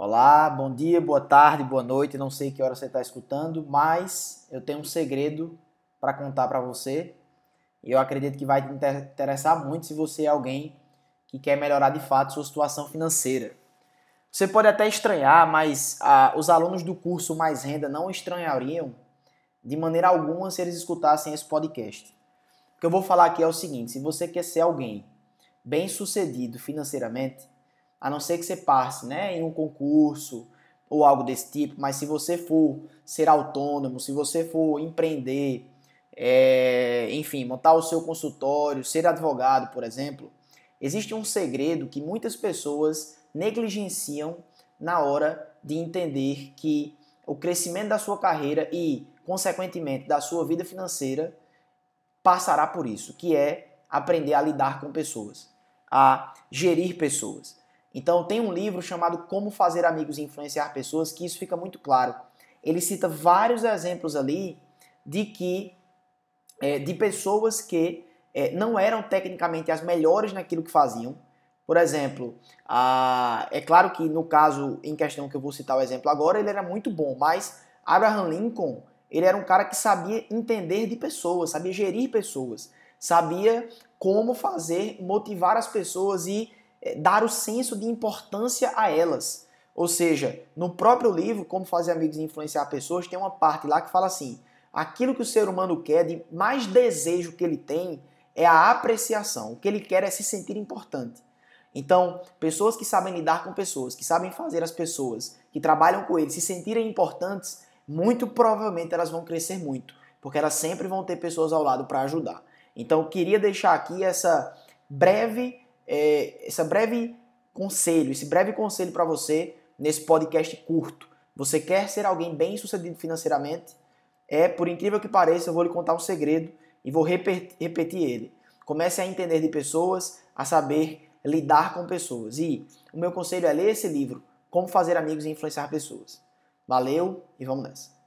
Olá, bom dia, boa tarde, boa noite. Não sei que hora você está escutando, mas eu tenho um segredo para contar para você. E eu acredito que vai te interessar muito se você é alguém que quer melhorar de fato sua situação financeira. Você pode até estranhar, mas ah, os alunos do curso Mais Renda não estranhariam de maneira alguma se eles escutassem esse podcast. O que eu vou falar aqui é o seguinte: se você quer ser alguém bem sucedido financeiramente, a não ser que você passe né, em um concurso ou algo desse tipo, mas se você for ser autônomo, se você for empreender, é, enfim, montar o seu consultório, ser advogado, por exemplo, existe um segredo que muitas pessoas negligenciam na hora de entender que o crescimento da sua carreira e, consequentemente, da sua vida financeira passará por isso, que é aprender a lidar com pessoas, a gerir pessoas. Então tem um livro chamado Como Fazer Amigos e Influenciar Pessoas que isso fica muito claro. Ele cita vários exemplos ali de que é, de pessoas que é, não eram tecnicamente as melhores naquilo que faziam. Por exemplo, a, é claro que no caso em questão que eu vou citar o exemplo agora, ele era muito bom, mas Abraham Lincoln, ele era um cara que sabia entender de pessoas, sabia gerir pessoas, sabia como fazer, motivar as pessoas e dar o senso de importância a elas. Ou seja, no próprio livro, Como Fazer Amigos e Influenciar Pessoas, tem uma parte lá que fala assim: aquilo que o ser humano quer, de mais desejo que ele tem, é a apreciação. O que ele quer é se sentir importante. Então, pessoas que sabem lidar com pessoas, que sabem fazer as pessoas que trabalham com ele se sentirem importantes, muito provavelmente elas vão crescer muito, porque elas sempre vão ter pessoas ao lado para ajudar. Então, queria deixar aqui essa breve é, esse breve conselho, esse breve conselho para você nesse podcast curto. Você quer ser alguém bem sucedido financeiramente? É, por incrível que pareça, eu vou lhe contar um segredo e vou repetir ele. Comece a entender de pessoas, a saber lidar com pessoas. E o meu conselho é ler esse livro, Como Fazer Amigos e Influenciar Pessoas. Valeu e vamos nessa.